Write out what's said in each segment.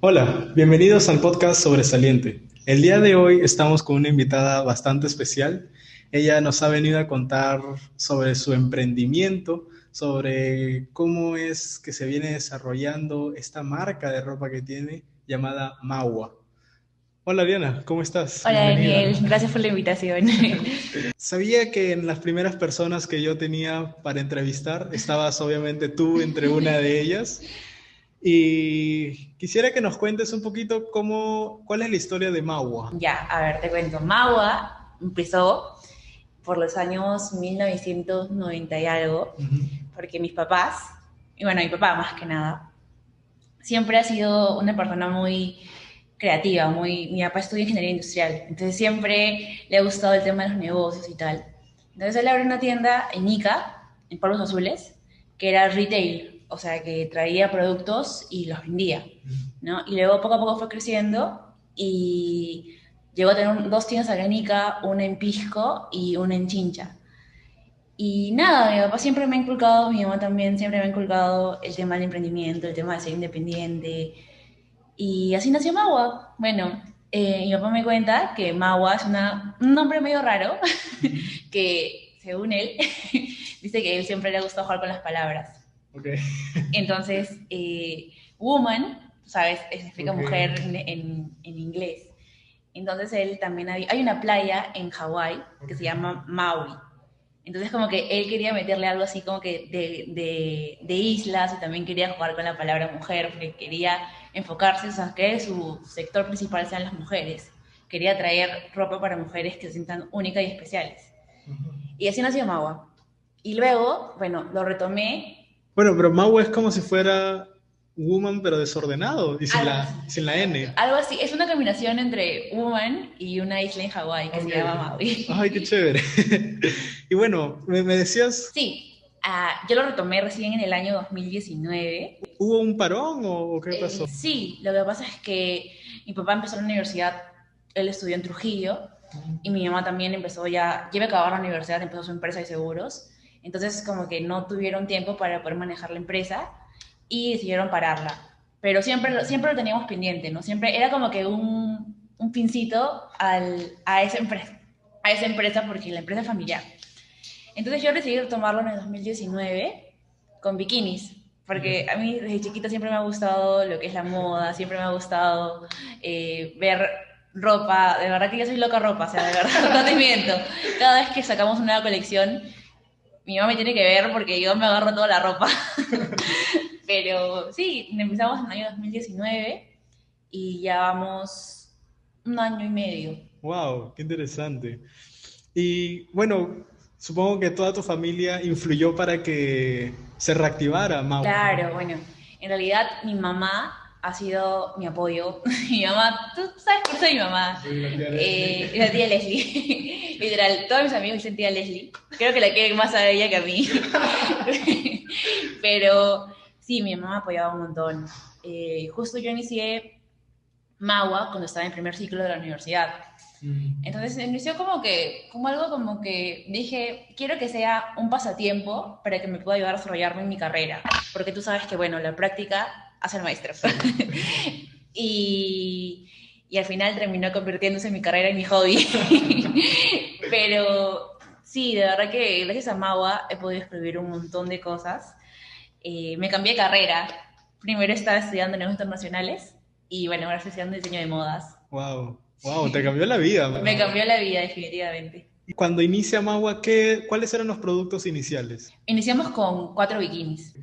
Hola, bienvenidos al podcast Sobresaliente. El día de hoy estamos con una invitada bastante especial. Ella nos ha venido a contar sobre su emprendimiento, sobre cómo es que se viene desarrollando esta marca de ropa que tiene llamada Maua. Hola Diana, ¿cómo estás? Hola Daniel, gracias por la invitación. Sabía que en las primeras personas que yo tenía para entrevistar estabas obviamente tú entre una de ellas. Y quisiera que nos cuentes un poquito cómo, cuál es la historia de Maua. Ya, a ver, te cuento. Maua empezó por los años 1990 y algo, porque mis papás, y bueno, mi papá más que nada, siempre ha sido una persona muy creativa, muy, mi papá estudia ingeniería industrial, entonces siempre le ha gustado el tema de los negocios y tal. Entonces él abrió una tienda en Ica, en Polvos Azules, que era retail, o sea, que traía productos y los vendía, ¿no? Y luego poco a poco fue creciendo y llegó a tener dos tiendas acá en Ica, una en Pisco y una en Chincha. Y nada, mi papá siempre me ha inculcado, mi mamá también siempre me ha inculcado el tema del emprendimiento, el tema de ser independiente, y así nació Magua. Bueno, eh, mi papá me cuenta que Magua es una, un nombre medio raro, que según él, dice que a él siempre le ha gustado jugar con las palabras. Okay. Entonces, eh, woman, sabes, significa mujer en, en, inglés. Entonces él también hay, hay una playa en Hawái que se llama Maui. Entonces como que él quería meterle algo así como que de, de, de, islas y también quería jugar con la palabra mujer, porque quería enfocarse, o sea, que su sector principal sean las mujeres. Quería traer ropa para mujeres que se sientan únicas y especiales. Y así nació Maua. Y luego, bueno, lo retomé. Bueno, pero Maua es como si fuera woman, pero desordenado, y sin, la, sin la N. Algo así, es una combinación entre woman y una isla en Hawái que se llama Maui. Ay, qué chévere. y bueno, ¿me, me decías? Sí, uh, yo lo retomé recién en el año 2019. ¿Hubo un parón o qué pasó? Eh, sí, lo que pasa es que mi papá empezó la universidad, él estudió en Trujillo, y mi mamá también empezó ya, lleva a acabar la universidad, empezó su empresa de seguros, entonces como que no tuvieron tiempo para poder manejar la empresa, y decidieron pararla. Pero siempre, siempre lo teníamos pendiente, ¿no? Siempre era como que un, un pincito al, a, esa empresa, a esa empresa porque la empresa es familiar. Entonces yo decidí tomarlo en el 2019 con bikinis, porque a mí desde chiquita siempre me ha gustado lo que es la moda, siempre me ha gustado eh, ver ropa, de verdad que yo soy loca ropa, o sea, de verdad, no te miento. Cada vez que sacamos una colección, mi mamá me tiene que ver porque yo me agarro toda la ropa. Pero sí, empezamos en el año 2019 y ya vamos un año y medio. ¡Wow! ¡Qué interesante! Y bueno, supongo que toda tu familia influyó para que se reactivara Mau. Claro, bueno, en realidad mi mamá ha sido mi apoyo. mi mamá, tú sabes por soy mi mamá. Sí, la tía Leslie. Eh, la tía Leslie. Literal, todos mis amigos dicen tía Leslie. Creo que la quieren más a ella que a mí. Pero Sí, mi mamá apoyaba un montón. Eh, justo yo inicié Magua cuando estaba en primer ciclo de la universidad. Mm. Entonces inició como que, como algo como que dije, quiero que sea un pasatiempo para que me pueda ayudar a desarrollarme en mi carrera, porque tú sabes que, bueno, la práctica hace el maestro. y, y al final terminó convirtiéndose en mi carrera y mi hobby. Pero sí, de verdad que gracias a Magua he podido escribir un montón de cosas eh, me cambié de carrera. Primero estaba estudiando negocios internacionales y bueno, ahora estoy estudiando diseño de modas. Wow, wow, te cambió la vida. me cambió la vida definitivamente. Y cuando inicia Magua, ¿qué, ¿cuáles eran los productos iniciales? Iniciamos con cuatro bikinis.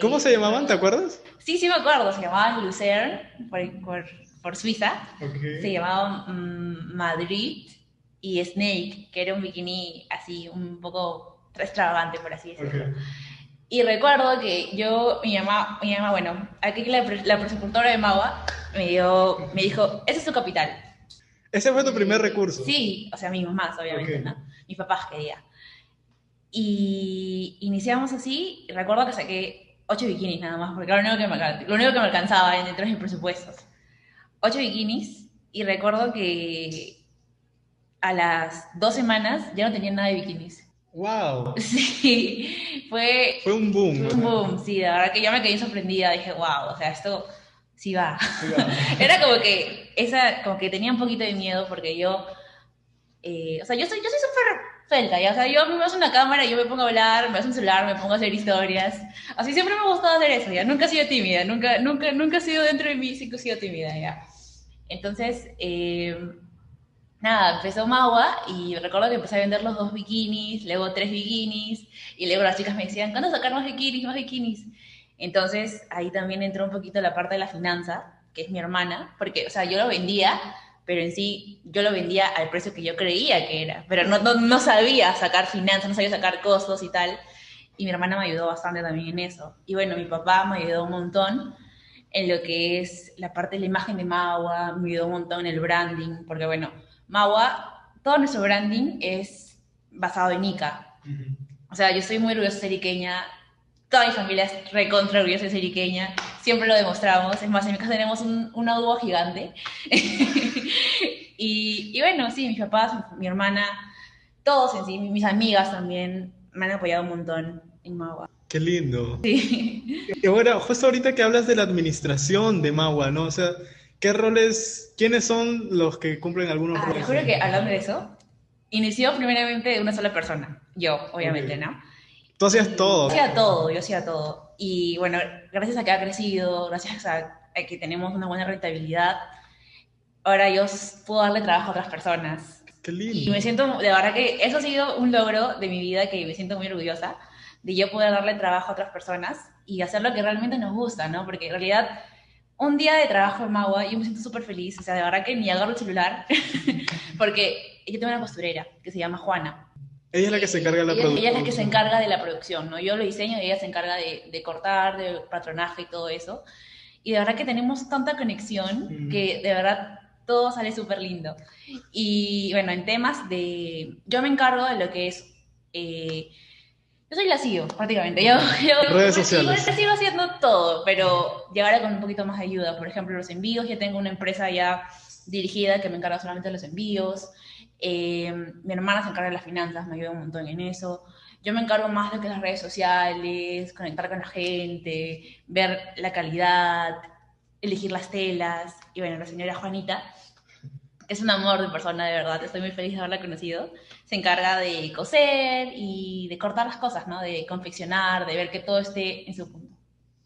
¿Cómo se llamaban? ¿Te acuerdas? Sí, sí me acuerdo. Se llamaban Lucerne por, por, Suiza. Se llamaban mm, Madrid y Snake, que era un bikini así un poco extravagante, por así decirlo. Y recuerdo que yo, mi mamá, mi mamá bueno, aquí la, la presupuestora de Magua me, dio, me dijo, ese es su capital. ¿Ese fue tu primer recurso? Sí, o sea, mis mamás, obviamente, ¿no? Mis papás quería. Y iniciamos así, y recuerdo que saqué ocho bikinis nada más, porque era lo único que me, lo único que me alcanzaba dentro de mis presupuestos. Ocho bikinis, y recuerdo que a las dos semanas ya no tenía nada de bikinis. ¡Wow! Sí, fue... Fue un boom. un boom, sí, la verdad que yo me quedé sorprendida, dije, wow, o sea, esto sí va. Era como que, esa, como que tenía un poquito de miedo porque yo, eh, o sea, yo soy, yo soy súper suelta, ¿ya? O sea, yo me paso una cámara, yo me pongo a hablar, me paso un celular, me pongo a hacer historias. Así siempre me ha gustado hacer eso, ¿ya? Nunca he sido tímida, nunca, nunca, nunca he sido dentro de mí, sí que he sido tímida, ¿ya? Entonces, eh, nada, empezó Magua y recuerdo que empecé a vender los dos bikinis, luego tres bikinis, y luego las chicas me decían, ¿cuándo sacar más bikinis, más bikinis? Entonces, ahí también entró un poquito la parte de la finanza, que es mi hermana, porque, o sea, yo lo vendía, pero en sí yo lo vendía al precio que yo creía que era, pero no, no, no sabía sacar finanzas, no sabía sacar costos y tal, y mi hermana me ayudó bastante también en eso. Y bueno, mi papá me ayudó un montón en lo que es la parte de la imagen de Magua, me ayudó un montón en el branding, porque bueno, Magua, todo nuestro branding es basado en Ica. O sea, yo soy muy orgullosa de ser iqueña, toda mi familia es recontra orgullosa de ser iqueña, siempre lo demostramos, es más, en mi casa tenemos un, un adubo gigante. y, y, bueno, sí, mis papás, mi hermana, todos en sí, mis amigas también me han apoyado un montón en Magua. Qué lindo. Sí. Y ahora, justo ahorita que hablas de la administración de Magua, ¿no? O sea, ¿qué roles, quiénes son los que cumplen algunos ah, roles? Te juro que hablando de eso, inició primeramente de una sola persona, yo, obviamente, okay. ¿no? Tú hacías todo. Yo hacía todo, yo hacía todo. Y bueno, gracias a que ha crecido, gracias a, a que tenemos una buena rentabilidad, ahora yo puedo darle trabajo a otras personas. Qué lindo. Y me siento, de verdad que eso ha sido un logro de mi vida que me siento muy orgullosa de yo poder darle trabajo a otras personas y hacer lo que realmente nos gusta, ¿no? Porque en realidad un día de trabajo en Magua yo me siento súper feliz, o sea, de verdad que ni agarro el celular, porque yo tengo una costurera que se llama Juana. Ella es la que se encarga de la ella, producción. Ella es la que se encarga de la producción, ¿no? Yo lo diseño y ella se encarga de, de cortar, de patronaje y todo eso. Y de verdad que tenemos tanta conexión mm. que de verdad todo sale súper lindo. Y bueno, en temas de... Yo me encargo de lo que es... Eh, yo soy la CEO, prácticamente. Yo, yo Redes sociales. Sigo, sigo haciendo todo, pero llegaré con un poquito más de ayuda. Por ejemplo, los envíos. Ya tengo una empresa ya dirigida que me encarga solamente de los envíos. Eh, mi hermana se encarga de las finanzas, me ayuda un montón en eso. Yo me encargo más de que las redes sociales, conectar con la gente, ver la calidad, elegir las telas. Y bueno, la señora Juanita, que es un amor de persona, de verdad, estoy muy feliz de haberla conocido, se encarga de coser y de cortar las cosas, ¿no? De confeccionar, de ver que todo esté en su punto.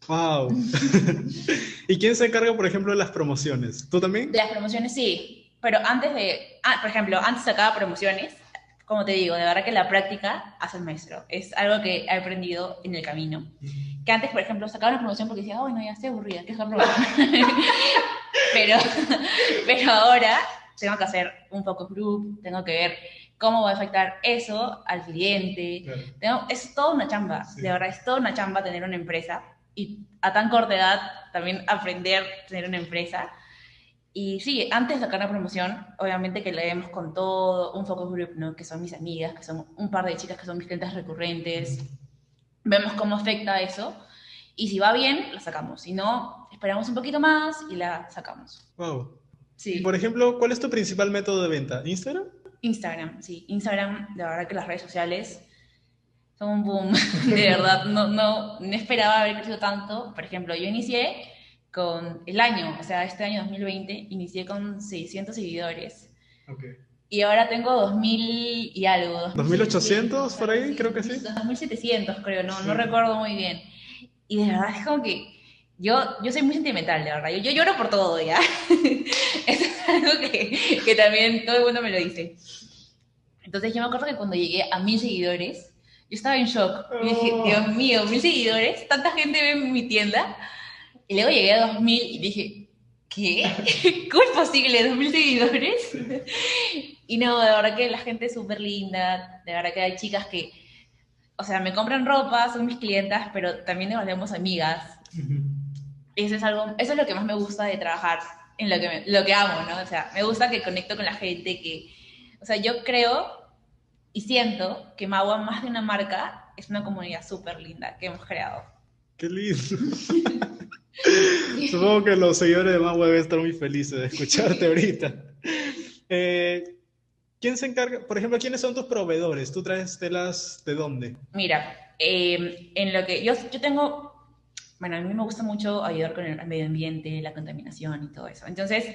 ¡Wow! ¿Y quién se encarga, por ejemplo, de las promociones? ¿Tú también? De las promociones, sí. Pero antes de, ah, por ejemplo, antes sacaba promociones, como te digo, de verdad que la práctica hace el maestro. Es algo que he aprendido en el camino. Que antes, por ejemplo, sacaba una promoción porque decía, oh, no, ya estoy aburrida, ¿qué es la promoción? pero, pero ahora tengo que hacer un focus group, tengo que ver cómo va a afectar eso al cliente. Claro. Tengo, es toda una chamba, sí. de verdad, es toda una chamba tener una empresa y a tan corta edad también aprender a tener una empresa. Y sí, antes de sacar la promoción, obviamente que leemos con todo, un focus group, ¿no? que son mis amigas, que son un par de chicas que son mis clientes recurrentes. Vemos cómo afecta eso. Y si va bien, la sacamos. Si no, esperamos un poquito más y la sacamos. Wow. Sí. Por ejemplo, ¿cuál es tu principal método de venta? ¿Instagram? Instagram, sí. Instagram, de verdad que las redes sociales son un boom. De verdad, no, no, no esperaba haber crecido tanto. Por ejemplo, yo inicié con el año, o sea, este año 2020, inicié con 600 seguidores. Okay. Y ahora tengo 2000 y algo. 2800 por ahí, creo que sí. 2700 creo, no, sí. no recuerdo muy bien. Y de verdad es como que yo, yo soy muy sentimental, de verdad. Yo, yo lloro por todo, ¿ya? Eso es algo que, que también todo el mundo me lo dice. Entonces yo me acuerdo que cuando llegué a mil seguidores, yo estaba en shock. Y dije, Dios mío, mil seguidores, tanta gente ve mi tienda. Y luego llegué a 2000 y dije, ¿qué? ¿Cómo es posible? ¿2000 seguidores? Y no, de verdad que la gente es súper linda, de verdad que hay chicas que, o sea, me compran ropa, son mis clientas, pero también nos volvemos amigas. Uh -huh. Eso es algo, eso es lo que más me gusta de trabajar en lo que, me, lo que amo, ¿no? O sea, me gusta que conecto con la gente, que, o sea, yo creo y siento que Magua, más de una marca, es una comunidad súper linda que hemos creado. ¡Qué lindo! Supongo que los seguidores de Magua deben estar muy felices de escucharte ahorita. Eh, ¿quién se encarga, por ejemplo, quiénes son tus proveedores? ¿Tú traes telas de dónde? Mira, eh, en lo que yo, yo tengo, bueno, a mí me gusta mucho ayudar con el medio ambiente, la contaminación y todo eso. Entonces,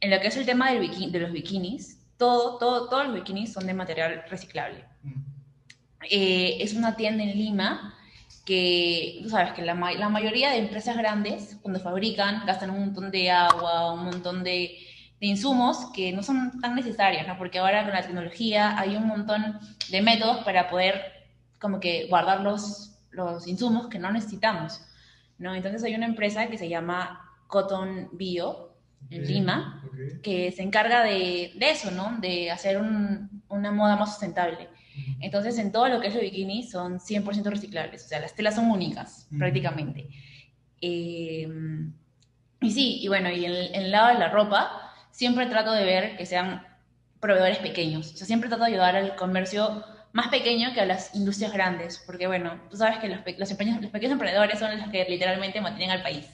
en lo que es el tema del de los bikinis, todo, todo, todos los bikinis son de material reciclable. Mm. Eh, es una tienda en Lima que tú sabes que la, la, mayoría de empresas grandes, cuando fabrican, gastan un montón de agua, un montón de, de, insumos que no son tan necesarios, ¿no? Porque ahora con la tecnología hay un montón de métodos para poder como que guardar los, los insumos que no necesitamos, ¿no? Entonces hay una empresa que se llama Cotton Bio en Lima, que se encarga de, de, eso, ¿no? De hacer un, una moda más sustentable. Entonces, en todo lo que es el bikini son 100% reciclables, o sea, las telas son únicas, prácticamente. Em, y sí, y bueno, y en, el lado de la ropa, siempre trato de ver que sean proveedores pequeños, o sea, siempre trato de ayudar al comercio más pequeño que a las industrias grandes, porque bueno, tú sabes que los, los, pequeños, los pequeños emprendedores son los que literalmente mantienen al país.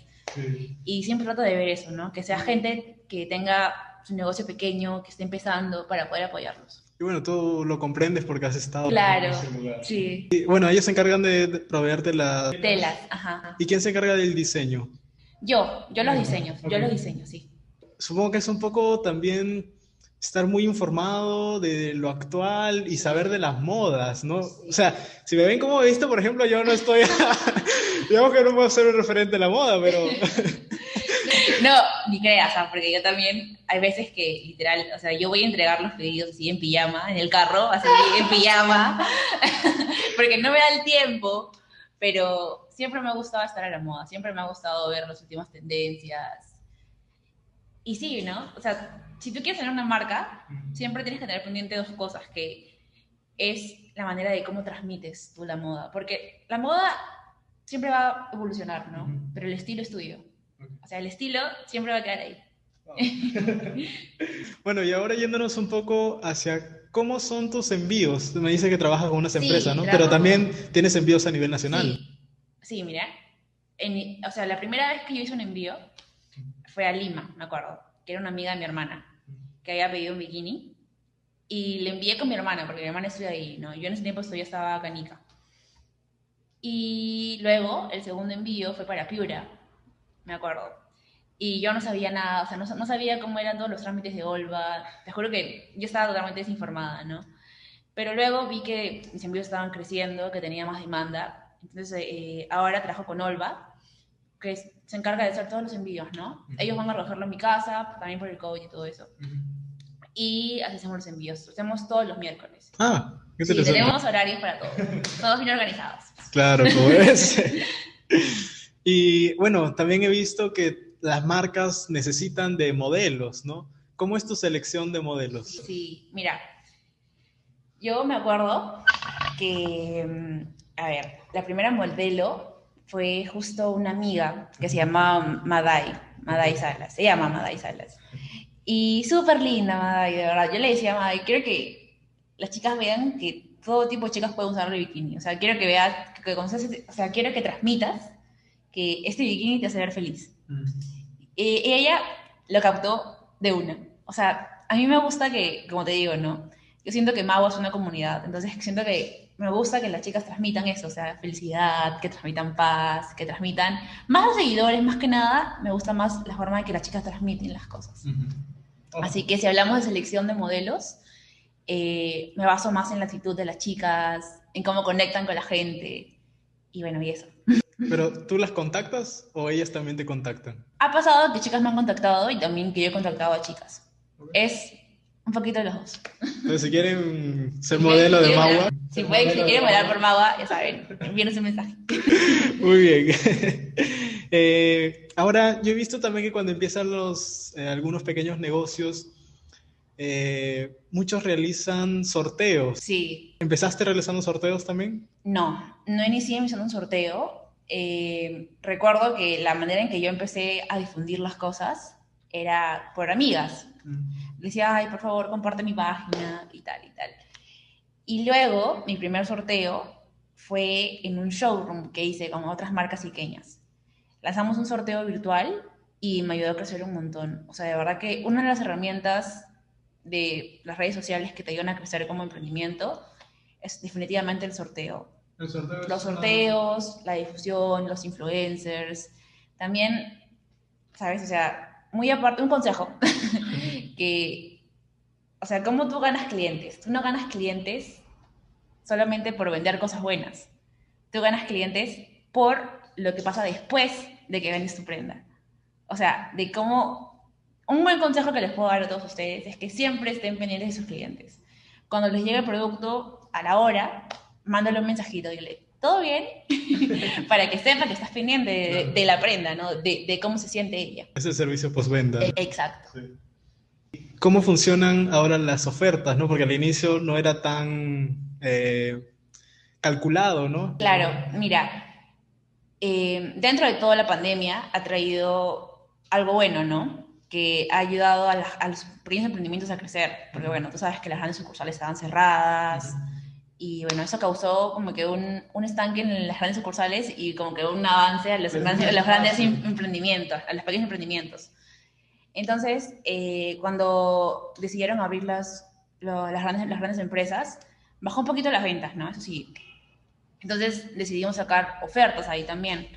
Y siempre trato de ver eso, ¿no? Que sea gente que tenga su negocio pequeño, que esté empezando para poder apoyarlos. Y bueno, tú lo comprendes porque has estado claro, en ese lugar. Sí. Y bueno, ellos se encargan de, proveerte las telas. Ajá. ¿Y quién se encarga del diseño? Yo, yo los diseño, yo los diseño, sí. Supongo que es un poco también estar muy informado de lo actual y saber de las modas, ¿no? O sea, si me ven como visto, por ejemplo, yo no estoy, digamos que no puedo ser un referente de la moda, pero... No, ni creas, porque yo también, hay veces que literal, o sea, yo voy a entregar los pedidos así en pijama, en el carro, así en pijama, porque no me da el tiempo, pero siempre me ha gustado estar a la moda, siempre me ha gustado ver las últimas tendencias. Y sí, ¿no? O sea, si tú quieres tener una marca, siempre tienes que tener pendiente dos cosas, que es la manera de cómo transmites tú la moda, porque la moda siempre va a evolucionar, ¿no? Pero el estilo es tuyo. O sea, el estilo siempre va a quedar ahí. bueno, y ahora yéndonos un poco hacia cómo son tus envíos. Me dice que trabajas con unas empresas, ¿no? Pero también tienes envíos a nivel nacional. Sí, mira. o sea, la primera vez que yo hice un envío fue a Lima, me acuerdo, que era una amiga de mi hermana, que había pedido un bikini. Y le envié con mi hermana, porque mi hermana estudia ahí, ¿no? Yo en ese tiempo todavía estaba canica. Y luego, el segundo envío fue para Piura, me acuerdo. Y yo no sabía nada, o sea, no, no sabía cómo eran todos los trámites de Olva. Te juro que yo estaba totalmente desinformada, ¿no? Pero luego vi que mis envíos estaban creciendo, que tenía más demanda. Entonces, eh, ahora trabajo con Olva, que se encarga de hacer todos los envíos, ¿no? Ellos van a recogerlo en mi casa, también por el COVID y todo eso. Y así hacemos los envíos. Lo hacemos todos los miércoles. Ah, qué sí, tenemos horarios para todos. todos bien organizados. Claro, como es. Y bueno, también he visto que las marcas necesitan de modelos, ¿no? ¿Cómo es tu selección de modelos? Sí, mira, yo me acuerdo que, mm, a ver, la primera modelo fue justo una amiga que se llamaba Madai, Madai Salas, se llama Madai Salas. Y súper linda Madai, de verdad. Yo le decía a Madai, quiero que las chicas vean que todo tipo de chicas pueden usar el bikini. O sea, quiero que veas, que o sea, quiero que transmitas que este bikini te hace ver feliz. Mm. Y ella lo captó de una. O sea, a mí me gusta que, como te digo, ¿no? Yo siento que Mago es una comunidad, entonces siento que me gusta que las chicas transmitan eso, o sea, felicidad, que transmitan paz, que transmitan más los seguidores, más que nada, me gusta más la forma en que las chicas transmiten las cosas. Así que si hablamos de selección de modelos, eh, me baso más en la actitud de las chicas, en cómo conectan con la gente, y bueno, y eso. ¿Pero tú las contactas o ellas también te contactan? Ha pasado que chicas me han contactado y también que yo he contactado a chicas. Es un poquito de los dos. Entonces, si quieren ser modelo de Magua. Si, pueden, si quieren modelar por Magua, ya saben, envíen ese mensaje. Muy bien. Eh, ahora, yo he visto también que cuando empiezan los, eh, algunos pequeños negocios, eh, muchos realizan sorteos. Sí. ¿Empezaste realizando sorteos también? No, no inicié realizando un sorteo. Eh, recuerdo que la manera en que yo empecé a difundir las cosas era por amigas. Mm. Decía, ay, por favor, comparte mi página y tal y tal. Y luego, mi primer sorteo fue en un showroom que hice con otras marcas iqueñas. Lanzamos un sorteo virtual y me ayudó a crecer un montón. O sea, de verdad que una de las herramientas de las redes sociales que te ayudan a crecer como emprendimiento es definitivamente el sorteo. Los sorteos, la difusión, los influencers. También, ¿sabes? O sea, muy aparte, un consejo, que, o sea, ¿cómo tú ganas clientes? Tú no ganas clientes solamente por vender cosas buenas. Tú ganas clientes por lo que pasa después de que vendes tu prenda. O sea, de cómo... Un buen consejo que les puedo dar a todos ustedes es que siempre estén pendientes de sus clientes. Cuando les llegue el producto a la hora, mándale un mensajito dile, ¿todo bien? Para que sepa que estás pendiente de, la prenda, ¿no? De, cómo se siente ella. Es el servicio postventa. Exacto. ¿Cómo funcionan ahora las ofertas, no? Porque al inicio no era tan eh, calculado, ¿no? Claro, mira, eh, dentro de toda la pandemia ha traído algo bueno, ¿no? Que ha ayudado a, los pequeños emprendimientos a crecer, porque bueno, tú sabes que las grandes sucursales estaban cerradas y bueno, eso causó como que un, un, estanque en las grandes sucursales y como que un avance a los, grandes, los grandes emprendimientos, a los pequeños emprendimientos. Entonces, eh, cuando decidieron abrir las, las, grandes, las grandes empresas, bajó un poquito las ventas, ¿no? Eso sí, entonces decidimos sacar ofertas ahí también.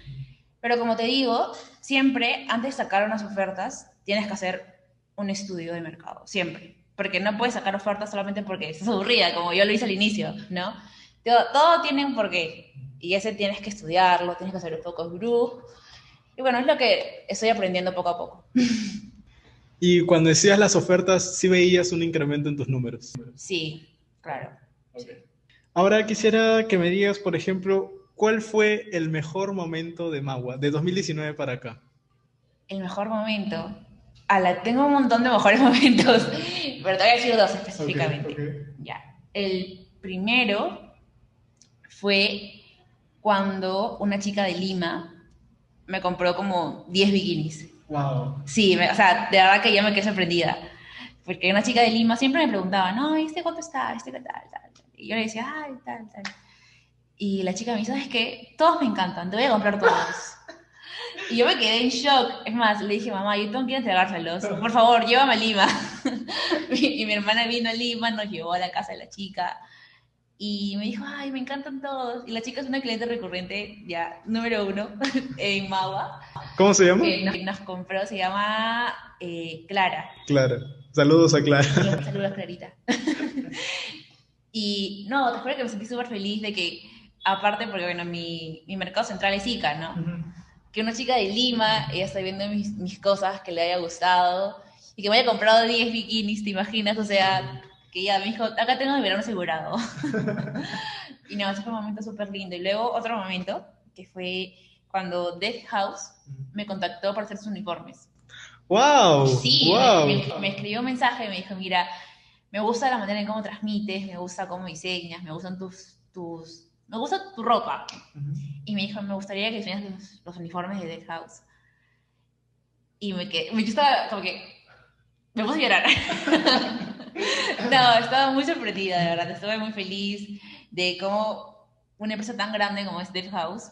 Pero como te digo, siempre antes de sacar unas ofertas tienes que hacer un estudio de mercado, siempre. Porque no puedes sacar ofertas solamente porque estás aburrida, como yo lo hice al inicio, ¿no? Todo, tiene un porqué. Y ese tienes que estudiarlo, tienes que hacer un focus group. Y bueno, es lo que estoy aprendiendo poco a poco. Y cuando decías las ofertas, ¿sí veías un incremento en tus números? Sí, claro. Ahora quisiera que me digas, por ejemplo, ¿cuál fue el mejor momento de Magua, de 2019 para acá? El mejor momento. La tengo un montón de mejores momentos, pero te voy a decir dos específicamente. Ya. El primero fue cuando una chica de Lima me compró como 10 bikinis. Wow. Sí, o sea, de verdad que ya me quedé sorprendida. Porque una chica de Lima siempre me preguntaba, no, ¿este cuánto está? ¿Este qué tal? tal. Y yo le decía, ay, tal, tal. Y la chica me dice, ¿sabes qué? Todos me encantan, te voy a comprar todos. Y yo me quedé en shock. Es más, le dije, mamá, yo tengo que entregárselos. Por favor, llévame a Lima. y mi hermana vino a Lima, nos llevó a la casa de la chica. Y me dijo, ay, me encantan todos. Y la chica es una cliente recurrente, ya, número uno, en Magua. ¿Cómo se llama? Que nos, compró, se llama eh, Clara. Clara. Saludos a Clara. Saludos, Clarita. Y no, te juro que me sentí súper feliz de que, aparte, porque bueno, mi, mi mercado central es Ica, ¿no? Que una chica de Lima, ella está viendo mis, mis, cosas, que le haya gustado, y que me haya comprado 10 bikinis, ¿te imaginas? O sea, que ya me dijo, acá tengo el verano asegurado. y no, ese fue un momento súper lindo. Y luego otro momento, que fue cuando Death House me contactó para hacer sus uniformes. ¡Wow! Sí, wow. Me, me, escribió un mensaje y me dijo, mira, me gusta la manera en cómo transmites, me gusta cómo diseñas, me gustan tus, tus me gusta tu ropa. Y me dijo, me gustaría que diseñas los, uniformes de Dead House. Y me quedé, me estaba como que, me puse a llorar. no, estaba muy sorprendida, de verdad, estuve muy feliz de cómo una empresa tan grande como es Dead House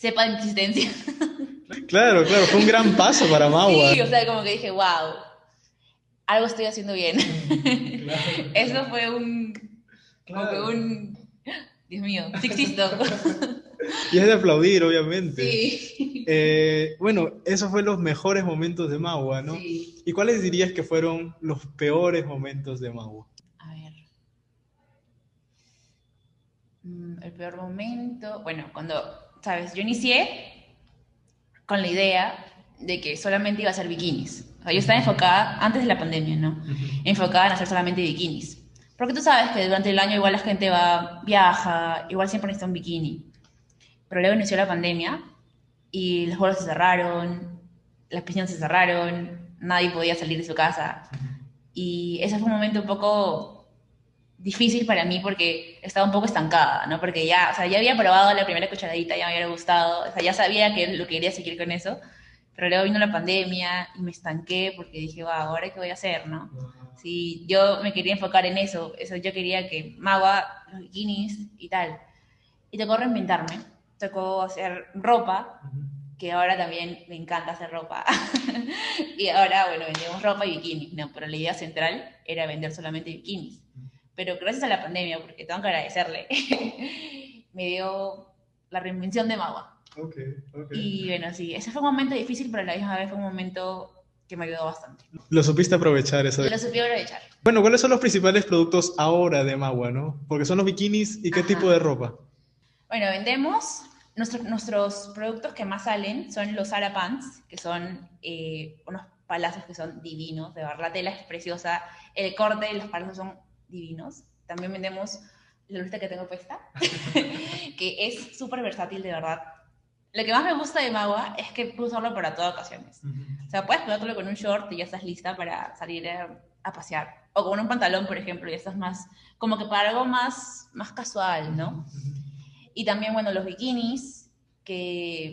sepa de mi existencia. claro, claro, fue un gran paso para Maua. Sí, o sea, como que dije, wow, algo estoy haciendo bien. Eso fue un, un, Dios mío, sí existo. Y es de aplaudir, obviamente. Sí. Eh, bueno, esos fueron los mejores momentos de Magua, ¿no? Sí. ¿Y cuáles dirías que fueron los peores momentos de Magua? A ver. Mm, el peor momento, bueno, cuando, sabes, yo inicié con la idea de que solamente iba a ser bikinis. O sea, yo estaba enfocada, antes de la pandemia, ¿no? Enfocada en hacer solamente bikinis. Porque tú sabes que durante el año igual la gente va, viaja, igual siempre necesita un bikini. Pero luego inició la pandemia y los vuelos se cerraron, las piscinas se cerraron, nadie podía salir de su casa. Y ese fue un momento un poco difícil para mí porque estaba un poco estancada, ¿no? Porque ya, o sea, ya había probado la primera cucharadita, ya me había gustado, o sea, ya sabía que lo quería seguir con eso, pero luego vino la pandemia y me estanqué porque dije, va, ahora qué voy a hacer, ¿no? Sí, yo me quería enfocar en eso, eso yo quería que Magua, los bikinis y tal. Y tocó reinventarme, tocó hacer ropa que ahora también me encanta hacer ropa. y ahora, bueno, vendemos ropa y bikinis, ¿no? Pero la idea central era vender solamente bikinis. Pero gracias a la pandemia, porque tengo que agradecerle, me dio la reinvención de Magua. Okay, okay. Y bueno, sí, ese fue un momento difícil, pero a la misma vez fue un momento que me ayudó bastante. Lo supiste aprovechar eso. Lo supí aprovechar. Bueno, ¿cuáles son los principales productos ahora de Magua, no? Porque son los bikinis y qué Ajá. tipo de ropa. Bueno, vendemos, nuestros nuestros productos que más salen son los Zara Pants, que son eh, unos palazos que son divinos, de verdad, la tela es preciosa, el corte de los palazos son divinos. También vendemos la lista que tengo puesta, que es súper versátil, de verdad. Lo que más me gusta de Magua es que puedo usarlo para todas ocasiones. O sea, puedes ponértelo con un short y ya estás lista para salir a, a pasear. O con un pantalón, por ejemplo, y ya estás más, como que para algo más, más casual, ¿no? Y también, bueno, los bikinis, que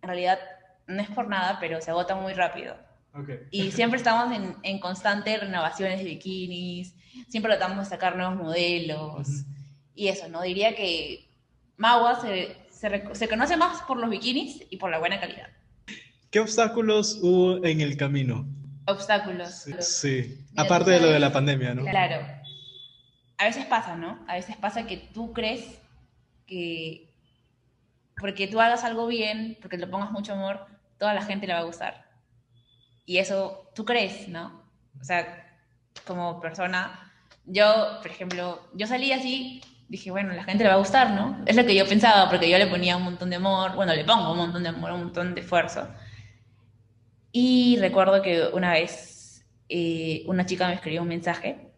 en realidad no es por nada, pero se agotan muy rápido. Okay. Y siempre estamos en, en constante renovaciones de bikinis, siempre tratamos de sacar nuevos modelos. Ujú. Y eso, ¿no? Diría que Magua se, se, se conoce más por los bikinis y por la buena calidad. ¿Qué obstáculos hubo en el camino? Obstáculos. Sí, Mira, aparte de lo de la pandemia, ¿no? Claro. A veces pasa, ¿no? A veces pasa que tú crees que porque tú hagas algo bien, porque le pongas mucho amor, toda la gente le va a gustar. Y eso tú crees, ¿no? O sea, como persona, yo, por ejemplo, yo salí así, dije, bueno, la gente le va a gustar, ¿no? Es lo que yo pensaba, porque yo le ponía un montón de amor, bueno, le pongo un montón de amor, un montón de esfuerzo. Y recuerdo que una vez eh, una chica me escribió un mensaje,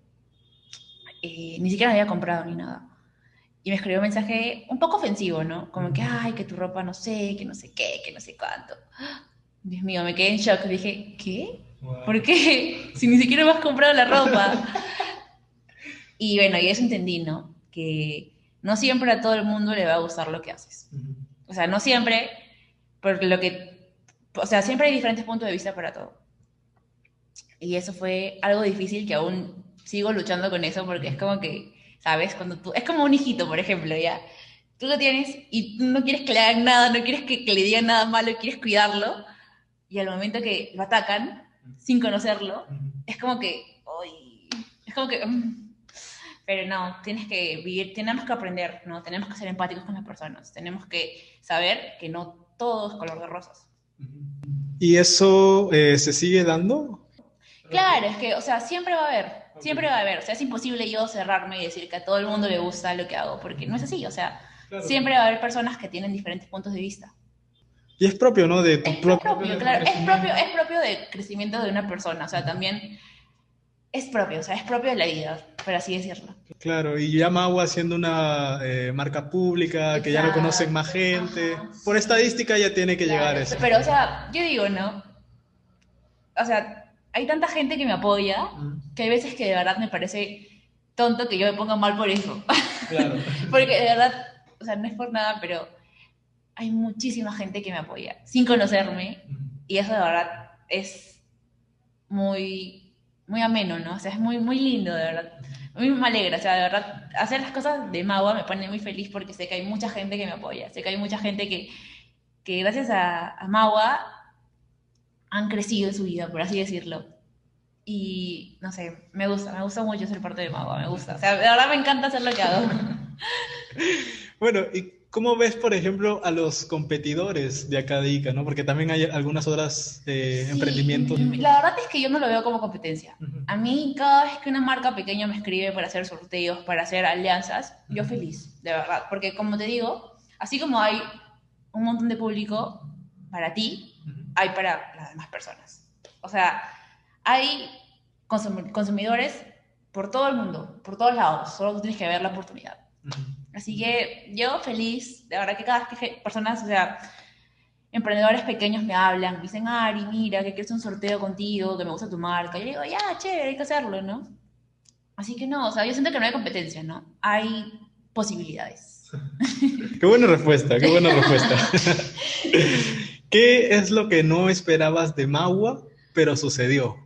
eh, ni siquiera me había comprado ni nada. Y me escribió un mensaje un poco ofensivo, ¿no? Como que, ay, que tu ropa no sé, que no sé qué, que no sé cuánto. Dios mío, me quedé en shock. Dije, ¿qué? Wow. ¿Por qué? Si ni siquiera me has comprado la ropa. y bueno, y eso entendí, ¿no? Que no siempre a todo el mundo le va a gustar lo que haces. O sea, no siempre, porque lo que, o sea, siempre hay diferentes puntos de vista para todo. Y eso fue algo difícil que aún sigo luchando con eso porque es como que, ¿sabes? Cuando tú, es como un hijito, por ejemplo, ya. Tú lo tienes y tú no quieres que le hagan nada, no quieres que, que le digan nada malo, quieres cuidarlo. Y al momento que lo atacan, sin conocerlo, es como que, uy, es como que, mm. pero no, tienes que vivir, tenemos que aprender, ¿no? Tenemos que ser empáticos con las personas, tenemos que saber que no todo es color de rosas. ¿Y eso eh, se sigue dando? Claro, es que, o sea, siempre va a haber, siempre va a haber, o sea, es imposible yo cerrarme y decir que a todo el mundo le gusta lo que hago, porque no es así, o sea, Claro. siempre va a haber personas que tienen diferentes puntos de vista. Y es propio, ¿no? De tu Es propio, propio, claro, es propio, es propio del crecimiento de una persona, o sea, también es propio, o sea, es propio de la vida, por así decirlo. Claro, y ya Magua siendo una eh, marca pública, que ya lo conocen más gente, Ajá, por estadística ya tiene que llegar eso. Pero, o sea, yo digo, ¿no? O sea, hay tanta gente que me apoya que hay veces que de verdad me parece tonto que yo me ponga mal por eso. Claro. Porque de verdad, o sea, no es por nada, pero hay muchísima gente que me apoya sin conocerme y eso de verdad es muy, muy ameno, ¿no? O sea, es muy, muy lindo, de verdad. A mí me alegra, o sea, de verdad, hacer las cosas de Magua me pone muy feliz porque sé que hay mucha gente que me apoya, sé que hay mucha gente que, que gracias a, a Magua han crecido en su vida, por así decirlo. Y no sé, me gusta, me gusta mucho ser parte de Magua, me gusta. O sea, verdad me encanta hacer lo que hago. Bueno, ¿y cómo ves, por ejemplo, a los competidores de acá de Ica, ¿no? Porque también hay algunas otras eh, Sí, emprendimientos. La verdad es que yo no lo veo como competencia. A mí, cada vez que una marca pequeña me escribe para hacer sorteos, para hacer alianzas, yo feliz, de verdad. Porque como te digo, así como hay un montón de público para ti, hay para las demás personas. O sea, hay consum- consumidores por todo el mundo, por todos lados. Solo tú tienes que ver la oportunidad. Así que yo feliz, de verdad que cada vez que personas, o sea, emprendedores pequeños me hablan, me dicen, Ari, mira, que quiero hacer un sorteo contigo, que me gusta tu marca. Yo digo, ya, chévere, hay que hacerlo, ¿no? Así que no, o sea, yo siento que no hay competencia, ¿no? Hay posibilidades. Qué buena respuesta, qué buena respuesta. ¿Qué es lo que no esperabas de Magua, pero sucedió?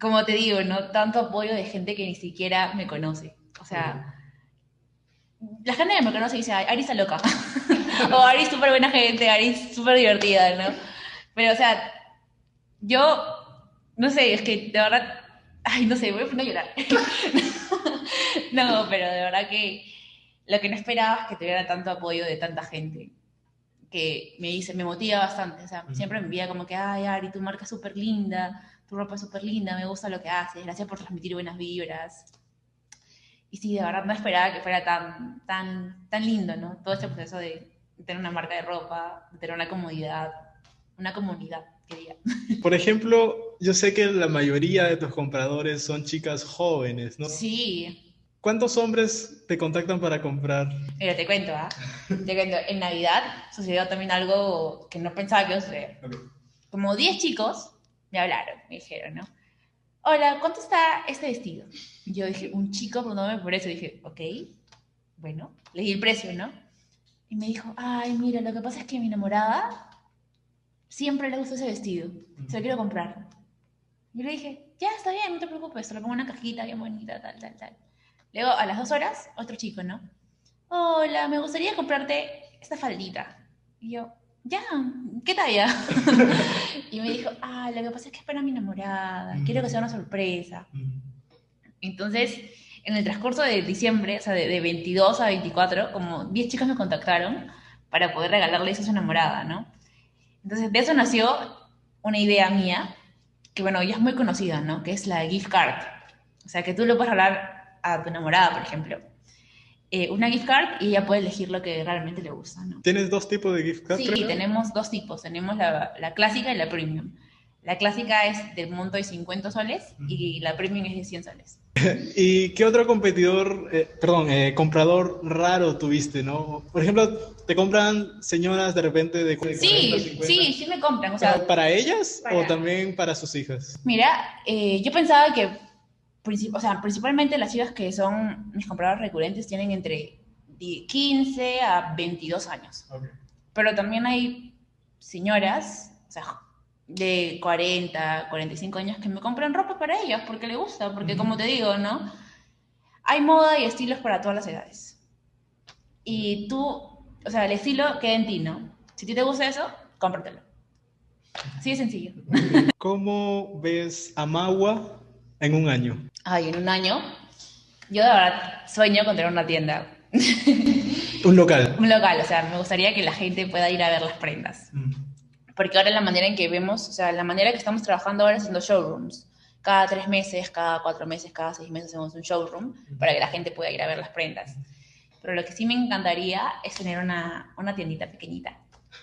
Como te digo, ¿no? Tanto apoyo de gente que ni siquiera me conoce. O sea, la gente que me conoce dice, "Ay, Ari está loca. o Ari es súper buena gente, Ari es súper divertida, ¿no? Pero, o sea, yo, no sé, es que de verdad, ay, no sé, voy a poner a llorar. no, pero de verdad que lo que no esperaba es que tuviera tanto apoyo de tanta gente que me dice, me motiva bastante, o sea, siempre me envía como que, ay, Ari, tu marca es súper linda, tu ropa es súper linda, me gusta lo que haces, gracias por transmitir buenas vibras. Y sí, de verdad no esperaba que fuera tan, tan, tan lindo, ¿no? Todo este proceso de tener una marca de ropa, de tener una comodidad, una comunidad, quería. Por ejemplo, yo sé que la mayoría de tus compradores son chicas jóvenes, ¿no? Sí, ¿Cuántos hombres te contactan para comprar? Mira, te cuento, ¿ah? Te cuento, en Navidad sucedió también algo que no pensaba que iba a suceder. Como 10 chicos me hablaron, me dijeron, ¿no? Hola, ¿cuánto está este vestido? Yo dije, un chico preguntándome por eso. dije, ok, bueno, le di el precio, ¿no? Y me dijo, ay, mira, lo que pasa es que mi enamorada siempre le gusta ese vestido, se lo quiero comprar. Y le dije, ya, está bien, no te preocupes, se lo pongo en una cajita bien bonita, tal, tal, tal. Luego, a las dos horas, otro chico, ¿no? Hola, me gustaría comprarte esta faldita. Y yo, ya, ¿qué talla? y me dijo, ah, lo que pasa es que es para mi enamorada, quiero que sea una sorpresa. Entonces, en el transcurso de diciembre, o sea, de, 22 a 24, como 10 chicas me contactaron para poder regalarle eso a su enamorada, ¿no? Entonces, de eso nació una idea mía, que bueno, ya es muy conocida, ¿no? Que es la gift card. O sea, que tú lo puedes hablar a tu enamorada, por ejemplo, eh, una gift card y ella puede elegir lo que realmente le gusta. ¿no? ¿Tienes dos tipos de gift cards? Sí, tenemos dos tipos. Tenemos la, la, clásica y la premium. La clásica es del monto de 50 soles y la premium es de 100 soles. ¿Y qué otro competidor, eh, perdón, eh, comprador raro tuviste, no? Por ejemplo, ¿te compran señoras de repente de Sí, sí, sí me compran. O sea, ¿Para ellas o también para sus hijas? Mira, yo pensaba que o sea, principalmente las chicas que son mis compradores recurrentes tienen entre 15 a 22 años. Pero también hay señoras, o sea, de 40, 45 años que me compran ropa para ellas porque le gusta, porque como te digo, ¿no? Hay moda y estilos para todas las edades. Y tú, o sea, el estilo queda en ti, ¿no? Si a ti te gusta eso, cómpratelo. Así de sencillo. ¿Cómo ves a Magua en un año? ay, en un año, yo de verdad sueño con tener una tienda. un local. un local, o sea, me gustaría que la gente pueda ir a ver las prendas. Mm. Porque ahora la manera en que vemos, o sea, la manera que estamos trabajando ahora es haciendo showrooms. Cada tres meses, cada cuatro meses, cada seis meses hacemos un showroom mm. para que la gente pueda ir a ver las prendas. Pero lo que sí me encantaría es tener una, una tiendita pequeñita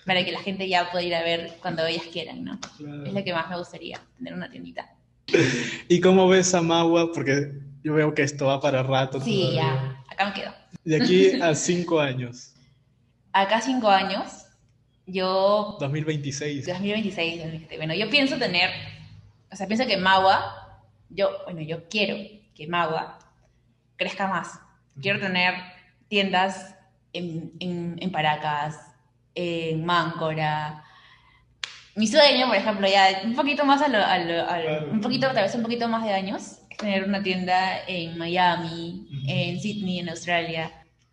para que la gente ya pueda ir a ver cuando ellas quieran, ¿no? Es lo que más me gustaría, tener una tiendita. ¿Y cómo ves a Magua? Porque yo veo que esto va para rato. Sí, ya, acá me quedo. De aquí a cinco años. Acá cinco años, yo... 2026. 2026, Bueno, yo pienso tener, o sea, pienso que Magua, yo, bueno, yo quiero que Magua crezca más. Quiero tener tiendas en, en, en Paracas, en Máncora, mi sueño, por ejemplo, ya un poquito más a lo, un poquito, tal vez un poquito más de años, es tener una tienda en Miami, en Sydney, en Australia.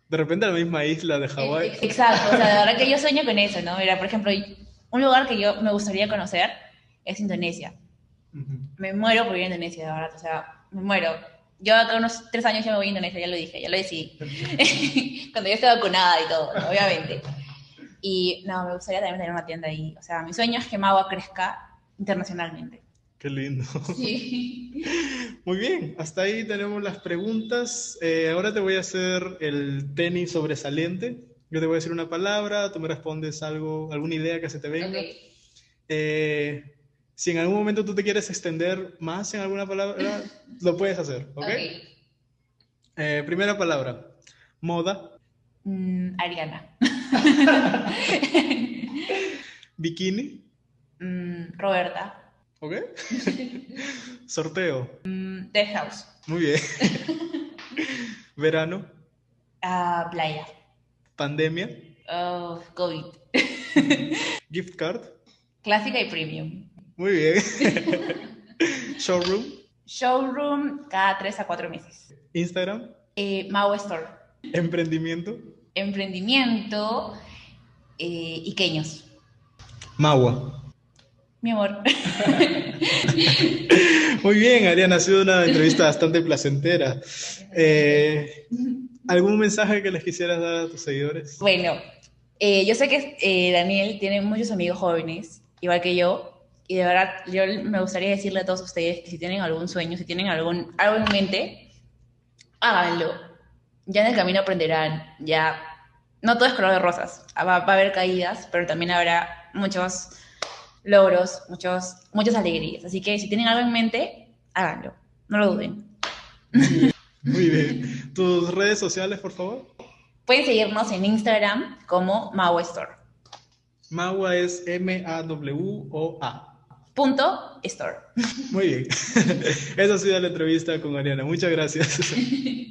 De repente la misma isla de Hawái. Exacto, o sea, de verdad que yo sueño con eso, ¿no? Mira, por ejemplo, un lugar que yo me gustaría conocer es Indonesia. Me muero por ir a Indonesia, de verdad, o sea, me muero. Yo acá unos tres años ya me voy a Indonesia, ya lo dije, ya lo decidí. Cuando yo esté vacunada y todo, obviamente. Y no, me gustaría también tener una tienda ahí. O sea, mi sueño es que Magua crezca internacionalmente. Qué lindo. Sí. Muy bien, hasta ahí tenemos las preguntas. Eh, ahora te voy a hacer el tenis sobresaliente. Yo te voy a decir una palabra, tú me respondes algo, alguna idea que se te venga. Eh, si en algún momento tú te quieres extender más en alguna palabra, lo puedes hacer, ¿ok? Eh, primera palabra, moda. Mm, Ariana. Bikini. Mm, Roberta. ¿Ok? Sorteo. Mm, The House. Muy bien. Verano. Uh, playa. Pandemia. Uh, COVID. Gift card. Clásica y premium. Muy bien. Showroom. Showroom cada tres a cuatro meses. Instagram. Eh, Mau Store. Emprendimiento. Emprendimiento. eh, iqueños. Magua. Mi amor. Muy bien, Ariana, ha sido una entrevista bastante placentera. Eh, ¿Algún mensaje que les quisieras dar a tus seguidores? Bueno, eh, yo sé que eh, Daniel tiene muchos amigos jóvenes, igual que yo, y de verdad yo me gustaría decirle a todos ustedes que si tienen algún sueño, si tienen algún, algo en mente, háganlo. Ya en el camino aprenderán, ya no todo es color de rosas, va, va a haber caídas, pero también habrá muchos logros, muchos, muchas alegrías. Así que si tienen algo en mente, háganlo, no lo duden. Muy bien. ¿Tus redes sociales, por favor? Pueden seguirnos en Instagram como Mawa Store. Mawa es M-A-W-O-A. Punto Store. Muy bien. Esa ha sido la entrevista con Ariana. Muchas gracias.